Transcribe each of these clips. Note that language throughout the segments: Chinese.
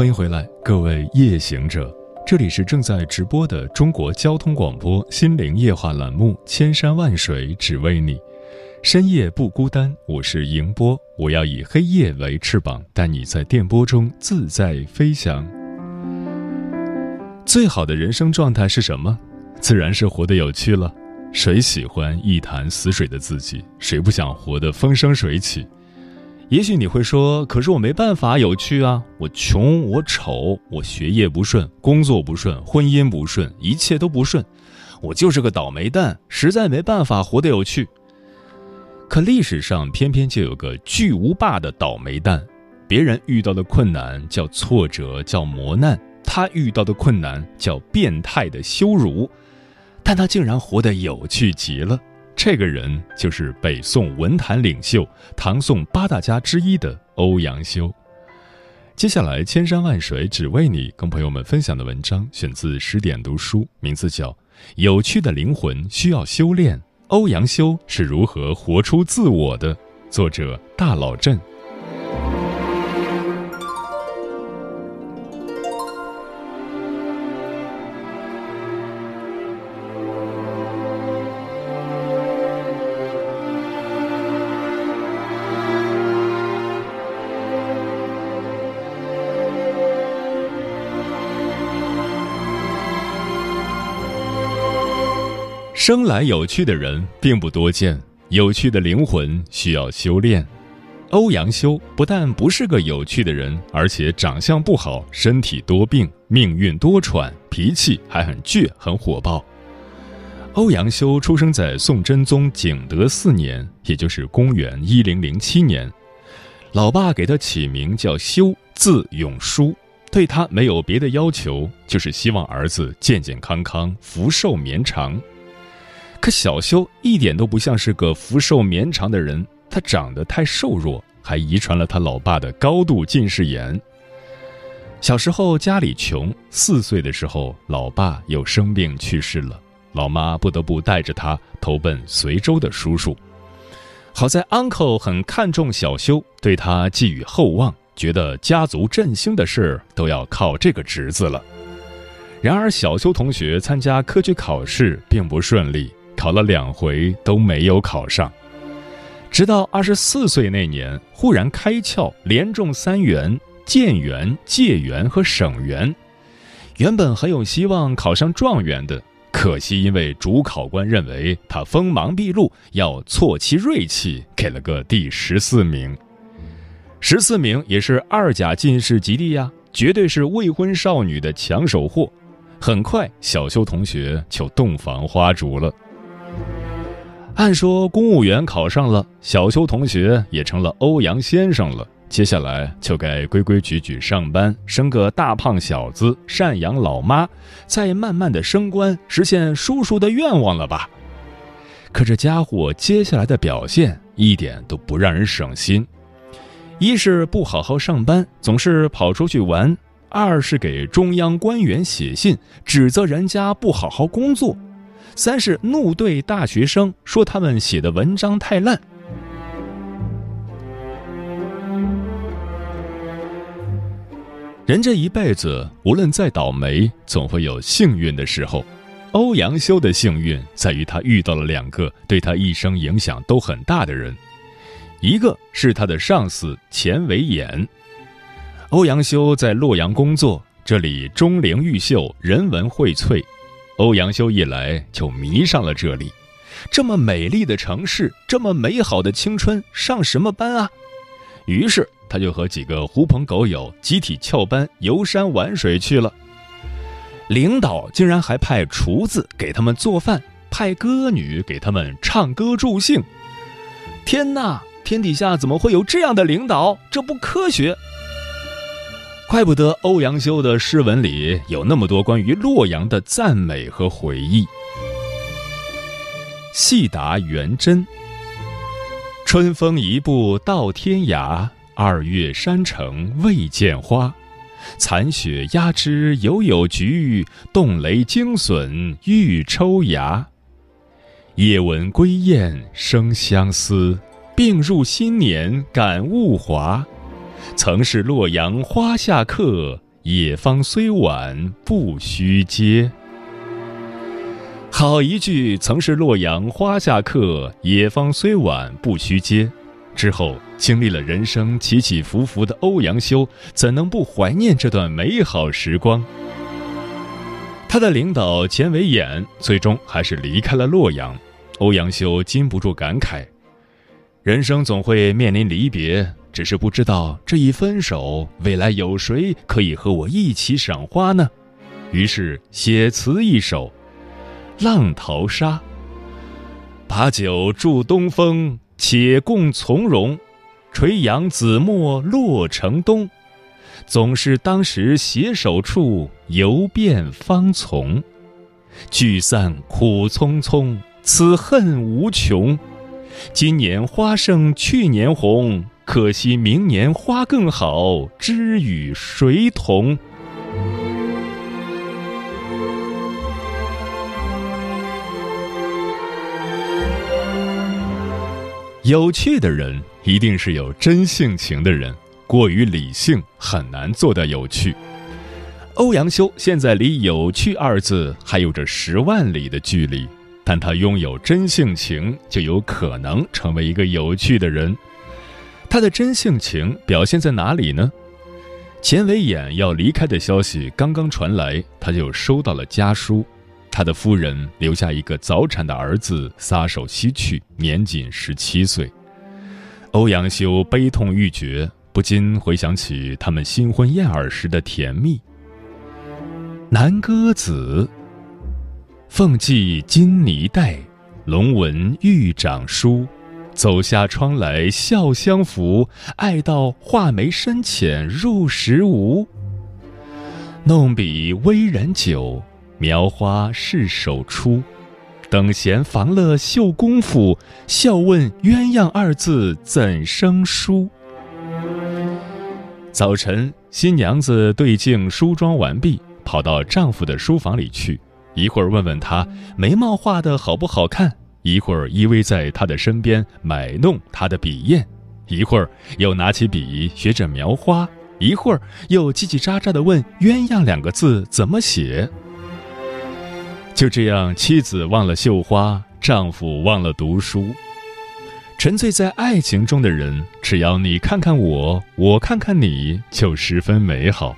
欢迎回来，各位夜行者，这里是正在直播的中国交通广播心灵夜话栏目《千山万水只为你》，深夜不孤单，我是迎波，我要以黑夜为翅膀，带你在电波中自在飞翔。最好的人生状态是什么？自然是活得有趣了。谁喜欢一潭死水的自己？谁不想活得风生水起？也许你会说：“可是我没办法有趣啊！我穷，我丑，我学业不顺，工作不顺，婚姻不顺，一切都不顺，我就是个倒霉蛋，实在没办法活得有趣。”可历史上偏偏就有个巨无霸的倒霉蛋，别人遇到的困难叫挫折，叫磨难，他遇到的困难叫变态的羞辱，但他竟然活得有趣极了。这个人就是北宋文坛领袖、唐宋八大家之一的欧阳修。接下来，千山万水只为你，跟朋友们分享的文章选自十点读书，名字叫《有趣的灵魂需要修炼》，欧阳修是如何活出自我的？作者大老镇。生来有趣的人并不多见，有趣的灵魂需要修炼。欧阳修不但不是个有趣的人，而且长相不好，身体多病，命运多舛，脾气还很倔，很火爆。欧阳修出生在宋真宗景德四年，也就是公元一零零七年。老爸给他起名叫修，字永叔，对他没有别的要求，就是希望儿子健健康康，福寿绵长。可小修一点都不像是个福寿绵长的人，他长得太瘦弱，还遗传了他老爸的高度近视眼。小时候家里穷，四岁的时候老爸又生病去世了，老妈不得不带着他投奔随州的叔叔。好在 uncle 很看重小修，对他寄予厚望，觉得家族振兴的事都要靠这个侄子了。然而小修同学参加科举考试并不顺利。考了两回都没有考上，直到二十四岁那年，忽然开窍，连中三元：建元、解元和省元。原本很有希望考上状元的，可惜因为主考官认为他锋芒毕露，要挫其锐气，给了个第十四名。十四名也是二甲进士及第呀，绝对是未婚少女的抢手货。很快，小修同学就洞房花烛了。按说公务员考上了，小邱同学也成了欧阳先生了。接下来就该规规矩矩上班，生个大胖小子，赡养老妈，再慢慢的升官，实现叔叔的愿望了吧？可这家伙接下来的表现一点都不让人省心，一是不好好上班，总是跑出去玩；二是给中央官员写信，指责人家不好好工作。三是怒对大学生说他们写的文章太烂。人这一辈子，无论再倒霉，总会有幸运的时候。欧阳修的幸运在于他遇到了两个对他一生影响都很大的人，一个是他的上司钱维演。欧阳修在洛阳工作，这里钟灵毓秀，人文荟萃。欧阳修一来就迷上了这里，这么美丽的城市，这么美好的青春，上什么班啊？于是他就和几个狐朋狗友集体翘班游山玩水去了。领导竟然还派厨子给他们做饭，派歌女给他们唱歌助兴。天哪，天底下怎么会有这样的领导？这不科学！怪不得欧阳修的诗文里有那么多关于洛阳的赞美和回忆。细答元真。春风一步到天涯，二月山城未见花。残雪压枝犹有菊，冻雷惊笋欲抽芽。夜闻归雁生相思，病入新年感物华。曾是洛阳花下客，野芳虽晚不须嗟。好一句“曾是洛阳花下客，野芳虽晚不须嗟”。之后经历了人生起起伏伏的欧阳修，怎能不怀念这段美好时光？他的领导钱维演最终还是离开了洛阳，欧阳修禁不住感慨：人生总会面临离别。只是不知道这一分手，未来有谁可以和我一起赏花呢？于是写词一首《浪淘沙》：把酒祝东风，且共从容。垂杨紫陌洛城东，总是当时携手处，游遍芳丛。聚散苦匆匆，此恨无穷。今年花胜去年红。可惜明年花更好，知与谁同？有趣的人一定是有真性情的人，过于理性很难做到有趣。欧阳修现在离“有趣”二字还有着十万里的距离，但他拥有真性情，就有可能成为一个有趣的人。他的真性情表现在哪里呢？钱维演要离开的消息刚刚传来，他就收到了家书。他的夫人留下一个早产的儿子，撒手西去，年仅十七岁。欧阳修悲痛欲绝，不禁回想起他们新婚燕尔时的甜蜜。南歌子，凤髻金泥带，龙纹玉掌梳。走下窗来笑相扶，爱到画眉深浅入时无。弄笔微然久，描花试手初。等闲房乐绣功夫，笑问鸳鸯二字怎生疏？早晨，新娘子对镜梳妆完毕，跑到丈夫的书房里去，一会儿问问他眉毛画的好不好看。一会儿依偎在他的身边买弄他的笔砚，一会儿又拿起笔学着描花，一会儿又叽叽喳喳地问“鸳鸯”两个字怎么写。就这样，妻子忘了绣花，丈夫忘了读书。沉醉在爱情中的人，只要你看看我，我看看你，就十分美好。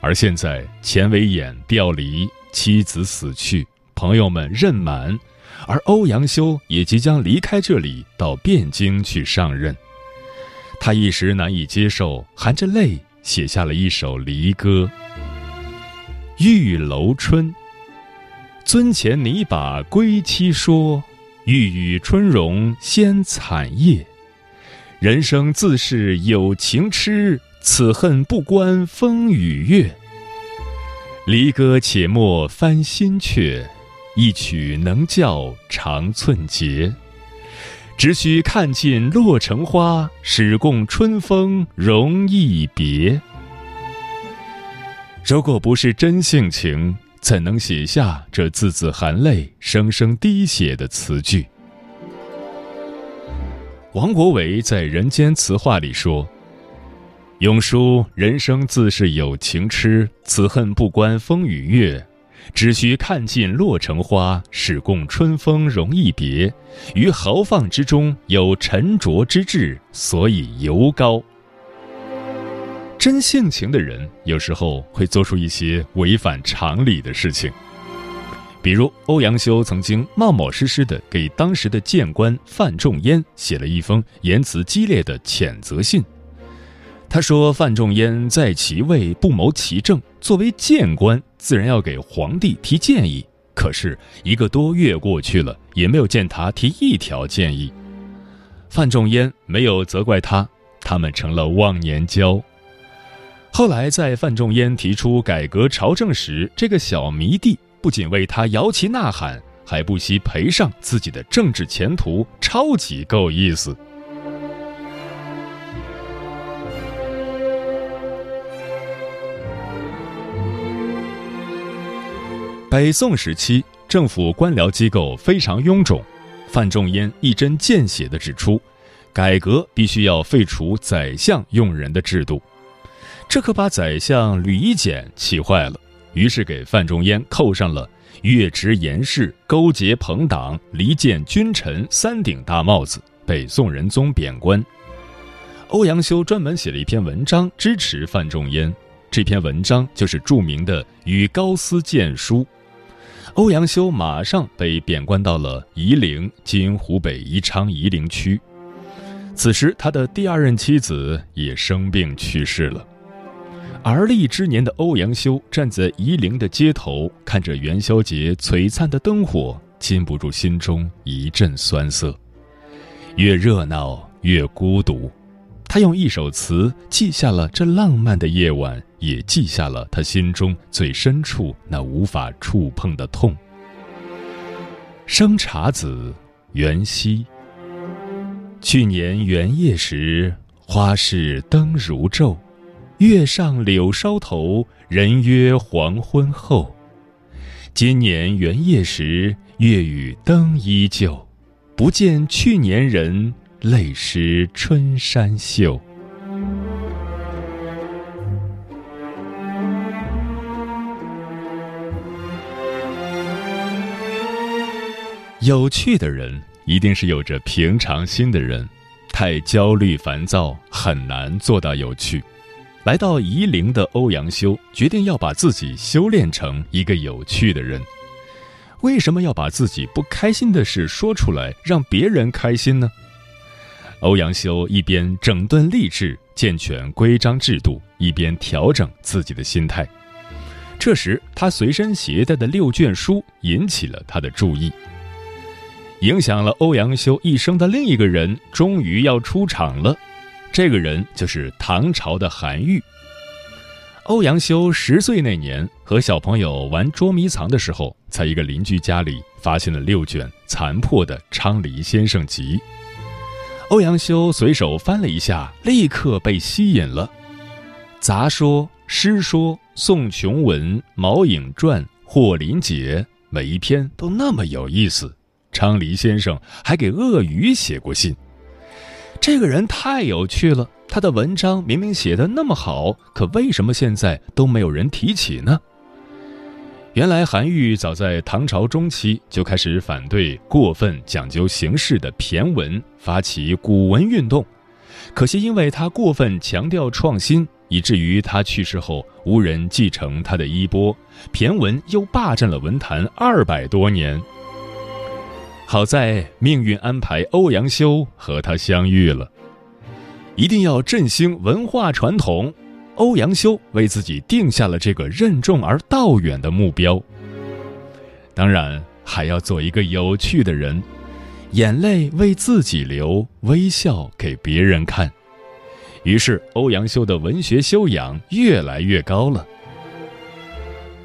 而现在，钱维演调离，妻子死去，朋友们任满。而欧阳修也即将离开这里，到汴京去上任。他一时难以接受，含着泪写下了一首离歌：《玉楼春》。尊前拟把归期说，欲与春容先惨夜。人生自是有情痴，此恨不关风与月。离歌且莫翻新阙。一曲能教长寸节，只需看尽洛城花，始共春风容易别。如果不是真性情，怎能写下这字字含泪、声声滴血的词句？王国维在《人间词话》里说：“永叔人生自是有情痴，此恨不关风与月。”只需看尽洛城花，始共春风容易别。于豪放之中有沉着之志，所以尤高。真性情的人有时候会做出一些违反常理的事情，比如欧阳修曾经冒冒失失的给当时的谏官范仲淹写了一封言辞激烈的谴责信。他说：“范仲淹在其位不谋其政，作为谏官，自然要给皇帝提建议。可是一个多月过去了，也没有见他提一条建议。范仲淹没有责怪他，他们成了忘年交。后来，在范仲淹提出改革朝政时，这个小迷弟不仅为他摇旗呐喊，还不惜赔上自己的政治前途，超级够意思。北宋时期，政府官僚机构非常臃肿，范仲淹一针见血地指出，改革必须要废除宰相用人的制度。这可把宰相吕夷简气坏了，于是给范仲淹扣上了越职言事、勾结朋党、离间君臣三顶大帽子，被宋仁宗贬官。欧阳修专门写了一篇文章支持范仲淹，这篇文章就是著名的《与高斯谏书》。欧阳修马上被贬官到了夷陵（今湖北宜昌夷陵区）。此时，他的第二任妻子也生病去世了。而立之年的欧阳修站在夷陵的街头，看着元宵节璀璨的灯火，禁不住心中一阵酸涩。越热闹越孤独，他用一首词记下了这浪漫的夜晚，也记下了他心中最深处那无法触碰的痛。生查子，元夕。去年元夜时，花市灯如昼。月上柳梢头，人约黄昏后。今年元夜时，月与灯依旧，不见去年人，泪湿春衫袖。有趣的人，一定是有着平常心的人。太焦虑烦躁，很难做到有趣。来到夷陵的欧阳修决定要把自己修炼成一个有趣的人。为什么要把自己不开心的事说出来，让别人开心呢？欧阳修一边整顿吏治、健全规章制度，一边调整自己的心态。这时，他随身携带的六卷书引起了他的注意。影响了欧阳修一生的另一个人，终于要出场了。这个人就是唐朝的韩愈。欧阳修十岁那年，和小朋友玩捉迷藏的时候，在一个邻居家里发现了六卷残破的《昌黎先生集》。欧阳修随手翻了一下，立刻被吸引了。杂说、诗说、宋琼文、毛颖传、霍林解，每一篇都那么有意思。昌黎先生还给鳄鱼写过信。这个人太有趣了，他的文章明明写的那么好，可为什么现在都没有人提起呢？原来韩愈早在唐朝中期就开始反对过分讲究形式的骈文，发起古文运动。可惜因为他过分强调创新，以至于他去世后无人继承他的衣钵，骈文又霸占了文坛二百多年。好在命运安排欧阳修和他相遇了。一定要振兴文化传统，欧阳修为自己定下了这个任重而道远的目标。当然，还要做一个有趣的人，眼泪为自己流，微笑给别人看。于是，欧阳修的文学修养越来越高了。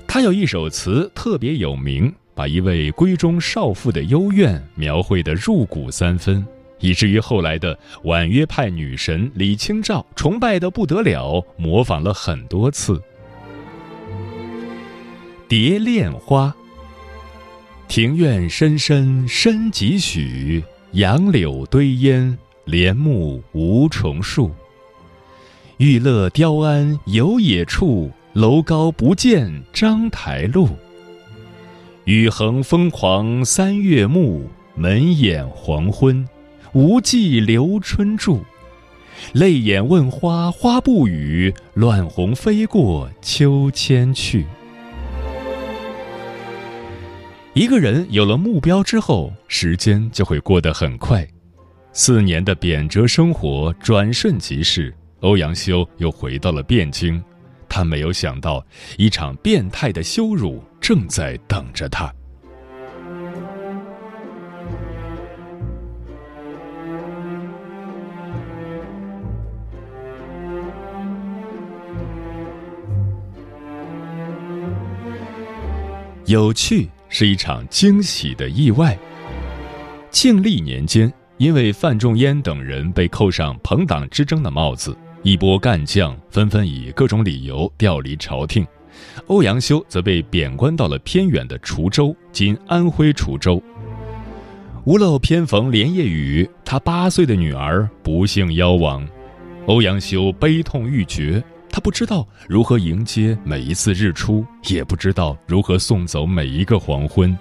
他有一首词特别有名。把一位闺中少妇的幽怨描绘得入骨三分，以至于后来的婉约派女神李清照崇拜的不得了，模仿了很多次。《蝶恋花》：庭院深深深几许，杨柳堆烟，帘幕无重数。玉勒雕鞍游野处，楼高不见章台路。雨横风狂三月暮，门掩黄昏，无计留春住。泪眼问花花不语，乱红飞过秋千去。一个人有了目标之后，时间就会过得很快。四年的贬谪生活转瞬即逝，欧阳修又回到了汴京。他没有想到，一场变态的羞辱正在等着他。有趣是一场惊喜的意外。庆历年间，因为范仲淹等人被扣上朋党之争的帽子，一波干将纷纷以各种理由调离朝廷，欧阳修则被贬官到了偏远的滁州（今安徽滁州）。屋漏偏逢连夜雨，他八岁的女儿不幸夭亡，欧阳修悲痛欲绝。他不知道如何迎接每一次日出，也不知道如何送走每一个黄昏，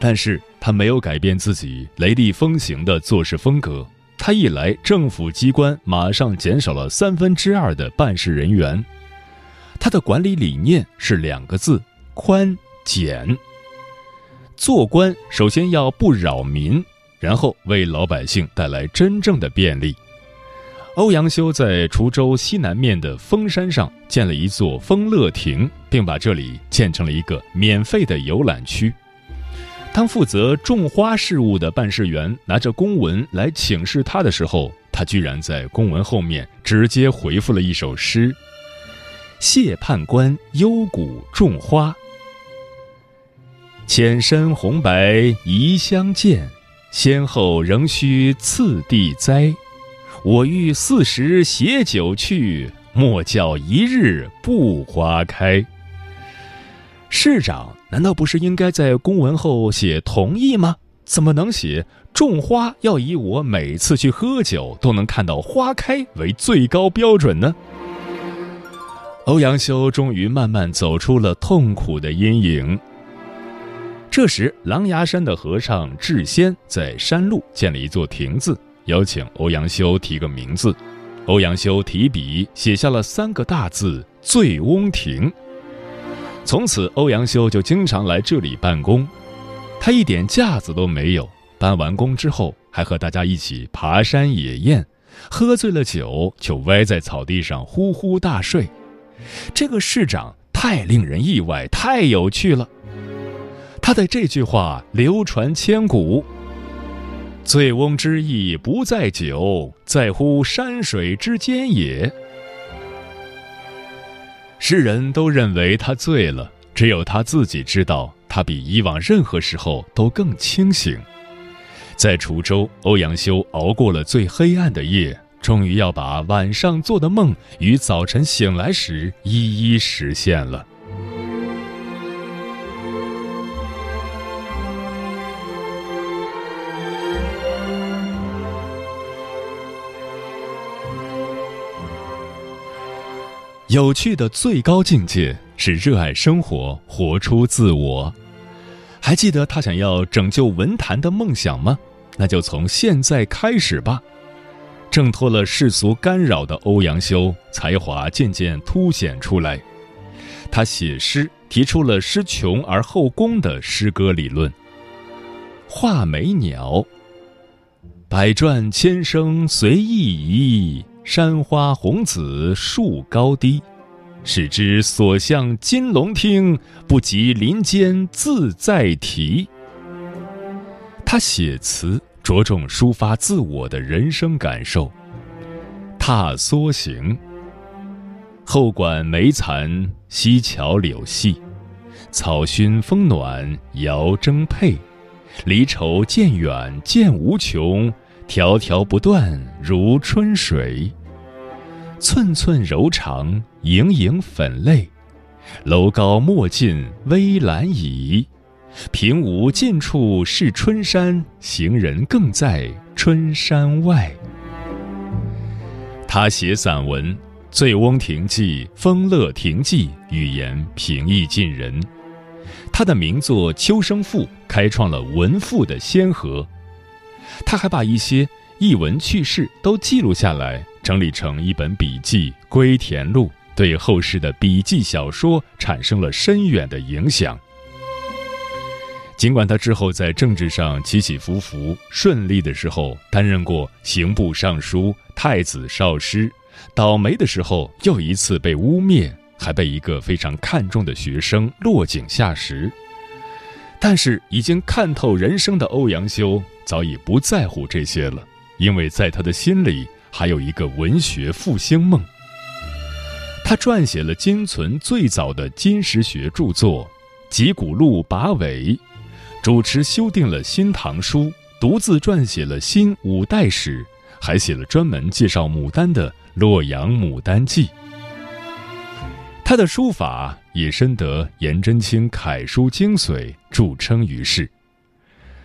但是他没有改变自己雷厉风行的做事风格。他一来，政府机关马上减少了三分之二的办事人员。他的管理理念是两个字：宽简。做官首先要不扰民，然后为老百姓带来真正的便利。欧阳修在滁州西南面的峰山上建了一座丰乐亭，并把这里建成了一个免费的游览区。当负责种花事务的办事员拿着公文来请示他的时候，他居然在公文后面直接回复了一首诗：“谢判官幽谷种花，浅深红白宜相见，先后仍需次第栽。”我欲四时携酒去，莫教一日不花开。市长难道不是应该在公文后写同意吗？怎么能写种花要以我每次去喝酒都能看到花开为最高标准呢？欧阳修终于慢慢走出了痛苦的阴影。这时，狼牙山的和尚智仙在山路建了一座亭子。邀请欧阳修提个名字，欧阳修提笔写下了三个大字“醉翁亭”。从此，欧阳修就经常来这里办公。他一点架子都没有，办完工之后还和大家一起爬山野宴，喝醉了酒就歪在草地上呼呼大睡。这个市长太令人意外，太有趣了。他的这句话流传千古。醉翁之意不在酒，在乎山水之间也。世人都认为他醉了，只有他自己知道，他比以往任何时候都更清醒。在滁州，欧阳修熬过了最黑暗的夜，终于要把晚上做的梦与早晨醒来时一一实现了。有趣的最高境界是热爱生活，活出自我。还记得他想要拯救文坛的梦想吗？那就从现在开始吧。挣脱了世俗干扰的欧阳修，才华渐渐凸显出来。他写诗提出了“诗穷而后工”的诗歌理论。画眉鸟，百转千声随意移。山花红紫树高低，使之所向金龙听，不及林间自在啼。他写词着重抒发自我的人生感受。踏梭行，后馆梅残，溪桥柳细，草熏风暖遥征配，离愁渐远渐无穷。条条不断如春水，寸寸柔肠盈盈粉泪。楼高莫近危阑倚，平无尽处是春山，行人更在春山外。他写散文《醉翁亭记》《风乐亭记》，语言平易近人。他的名作《秋声赋》开创了文赋的先河。他还把一些逸闻趣事都记录下来，整理成一本笔记《归田录》，对后世的笔记小说产生了深远的影响。尽管他之后在政治上起起伏伏，顺利的时候担任过刑部尚书、太子少师，倒霉的时候又一次被污蔑，还被一个非常看重的学生落井下石。但是已经看透人生的欧阳修早已不在乎这些了，因为在他的心里还有一个文学复兴梦。他撰写了今存最早的金石学著作《集古录跋尾，主持修订了《新唐书》，独自撰写了《新五代史》，还写了专门介绍牡丹的《洛阳牡丹记》。他的书法也深得颜真卿楷书精髓，著称于世。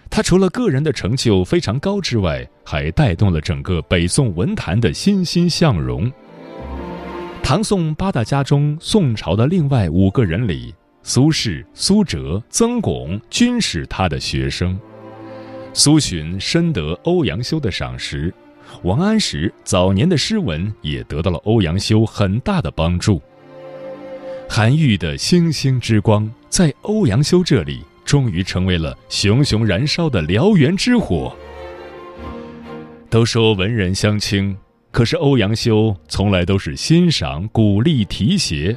他除了个人的成就非常高之外，还带动了整个北宋文坛的欣欣向荣。唐宋八大家中，宋朝的另外五个人里，苏轼、苏辙、曾巩均是他的学生。苏洵深得欧阳修的赏识，王安石早年的诗文也得到了欧阳修很大的帮助。韩愈的星星之光，在欧阳修这里。终于成为了熊熊燃烧的燎原之火。都说文人相轻，可是欧阳修从来都是欣赏、鼓励、提携。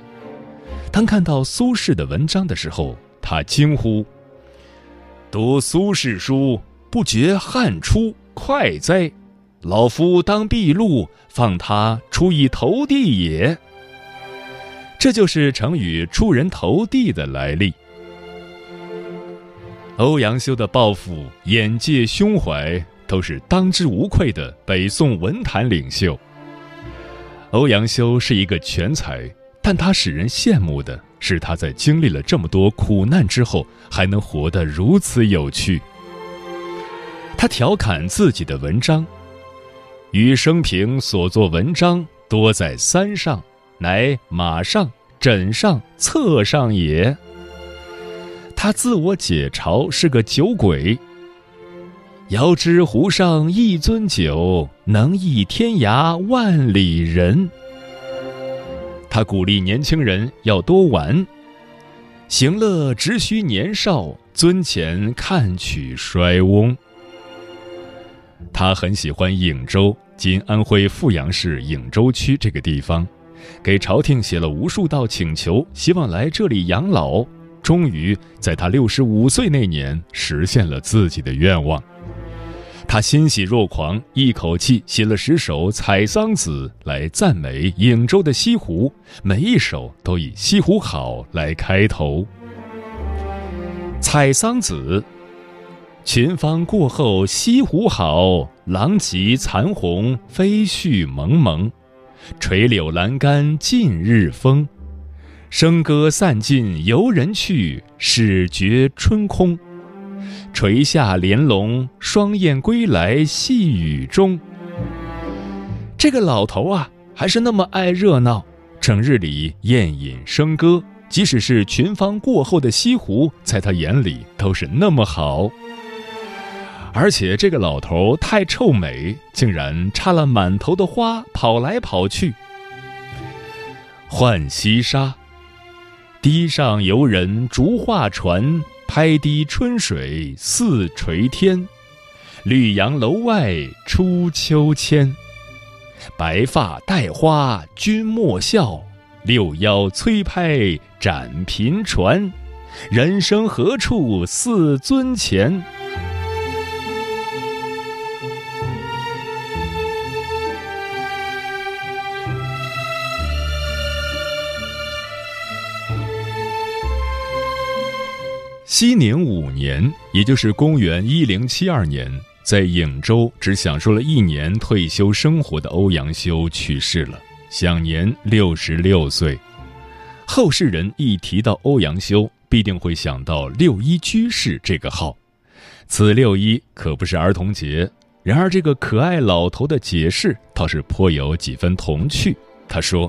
当看到苏轼的文章的时候，他惊呼：“读苏轼书，不觉汗出，快哉！老夫当毕露，放他出一头地也。”这就是成语“出人头地”的来历。欧阳修的抱负、眼界、胸怀都是当之无愧的北宋文坛领袖。欧阳修是一个全才，但他使人羡慕的是他在经历了这么多苦难之后，还能活得如此有趣。他调侃自己的文章：“余生平所作文章，多在三上，乃马上、枕上、侧上也。”他自我解嘲是个酒鬼。遥知湖上一樽酒，能忆天涯万里人。他鼓励年轻人要多玩，行乐只需年少，樽前看取衰翁。他很喜欢颍州（今安徽阜阳市颍州区）这个地方，给朝廷写了无数道请求，希望来这里养老。终于在他六十五岁那年实现了自己的愿望，他欣喜若狂，一口气写了十首《采桑子》来赞美颍州的西湖，每一首都以“西湖好”来开头。《采桑子》：群芳过后西湖好，狼藉残红飞絮蒙蒙，垂柳阑干尽日风。笙歌散尽游人去，始觉春空。垂下帘笼，双燕归来细雨中。这个老头啊，还是那么爱热闹，整日里宴饮笙歌，即使是群芳过后的西湖，在他眼里都是那么好。而且这个老头太臭美，竟然插了满头的花，跑来跑去。浣溪沙。堤上游人逐画船，拍堤春水似垂天。绿杨楼外出秋千，白发戴花君莫笑，六幺催拍展频传。人生何处似尊前？熙宁五年，也就是公元一零七二年，在颍州只享受了一年退休生活的欧阳修去世了，享年六十六岁。后世人一提到欧阳修，必定会想到六一居士这个号。此六一可不是儿童节。然而，这个可爱老头的解释倒是颇有几分童趣。他说：“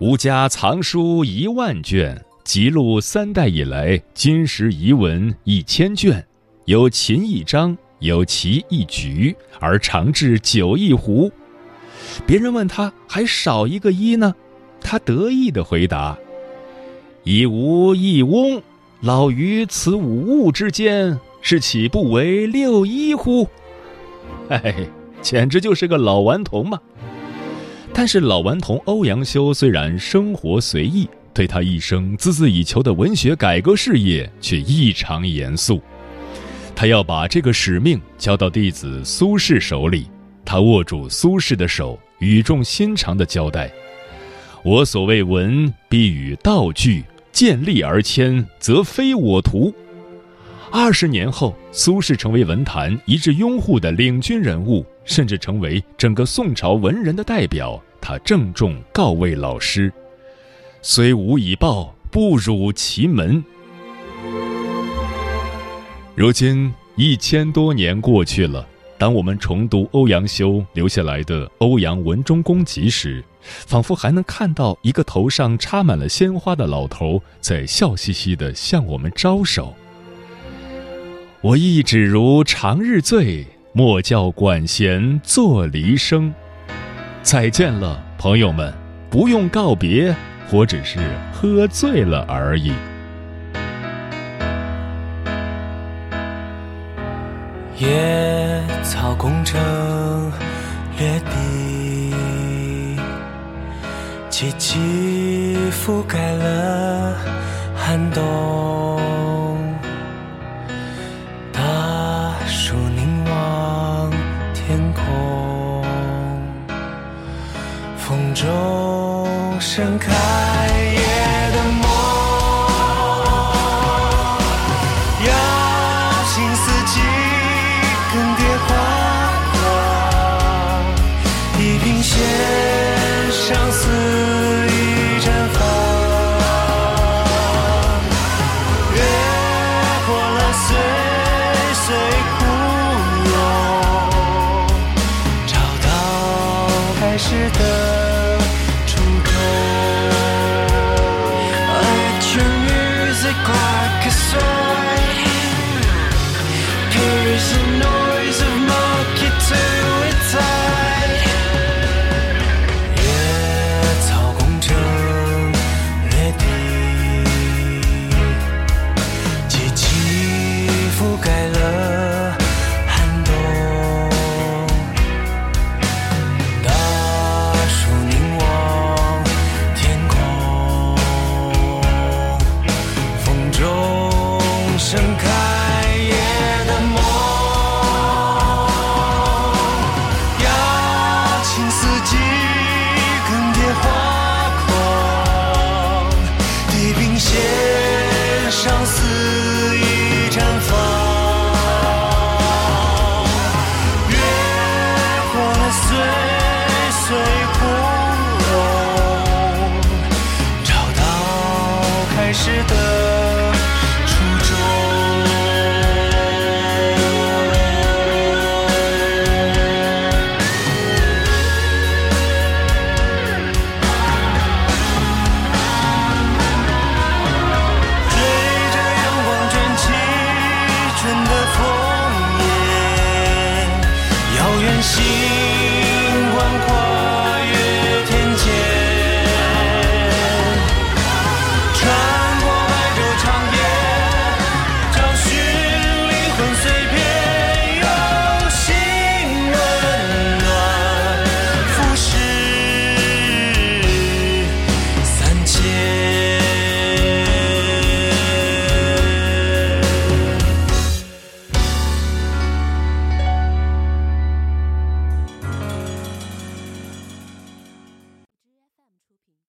吾家藏书一万卷。”辑录三代以来金石遗文一千卷，有秦一章，有齐一局，而长至九一壶。别人问他还少一个一呢，他得意的回答：“一无一翁，老于此五物之间，是岂不为六一乎？”哎，简直就是个老顽童嘛！但是老顽童欧阳修虽然生活随意。对他一生孜孜以求的文学改革事业却异常严肃，他要把这个使命交到弟子苏轼手里。他握住苏轼的手，语重心长地交代：“我所谓文，必与道俱，见利而迁，则非我徒。二十年后，苏轼成为文坛一致拥护的领军人物，甚至成为整个宋朝文人的代表。他郑重告慰老师：“虽无以报，不辱其门。”如今一千多年过去了，当我们重读欧阳修留下来的《欧阳文忠公集》时，仿佛还能看到一个头上插满了鲜花的老头在笑嘻嘻地向我们招手。我亦只如长日醉，莫教管弦作离声。再见了，朋友们，不用告别，我只是喝醉了而已。野草攻城略地，萋萋覆盖了寒冬。大树凝望天空，风中盛开